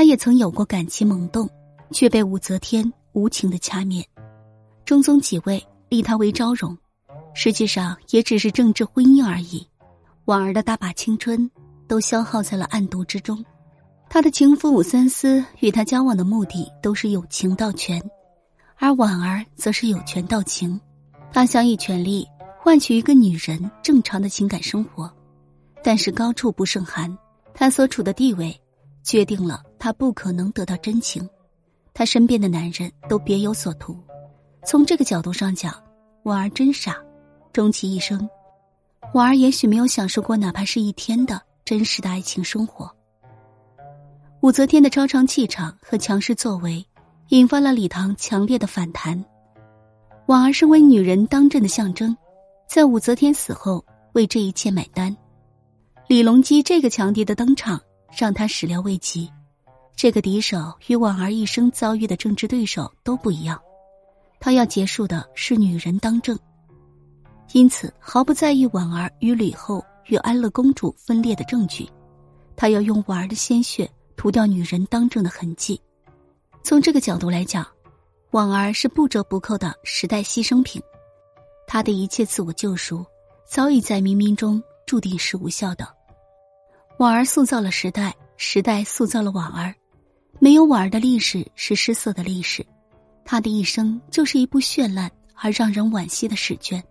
他也曾有过感情萌动，却被武则天无情的掐灭。中宗即位，立他为昭容，实际上也只是政治婚姻而已。婉儿的大把青春都消耗在了暗毒之中。他的情夫武三思与他交往的目的都是有情到权，而婉儿则是有权到情。他想以权力换取一个女人正常的情感生活，但是高处不胜寒，他所处的地位决定了他不可能得到真情。他身边的男人都别有所图。从这个角度上讲，婉儿真傻。终其一生。婉儿也许没有享受过哪怕是一天的真实的爱情生活。武则天的超常气场和强势作为，引发了李唐强烈的反弹。婉儿身为女人当政的象征，在武则天死后为这一切买单。李隆基这个强敌的登场，让他始料未及。这个敌手与婉儿一生遭遇的政治对手都不一样，他要结束的是女人当政。因此，毫不在意婉儿与吕后与安乐公主分裂的证据，他要用婉儿的鲜血涂掉女人当政的痕迹。从这个角度来讲，婉儿是不折不扣的时代牺牲品，她的一切自我救赎早已在冥冥中注定是无效的。婉儿塑造了时代，时代塑造了婉儿，没有婉儿的历史是失色的历史，她的一生就是一部绚烂而让人惋惜的史卷。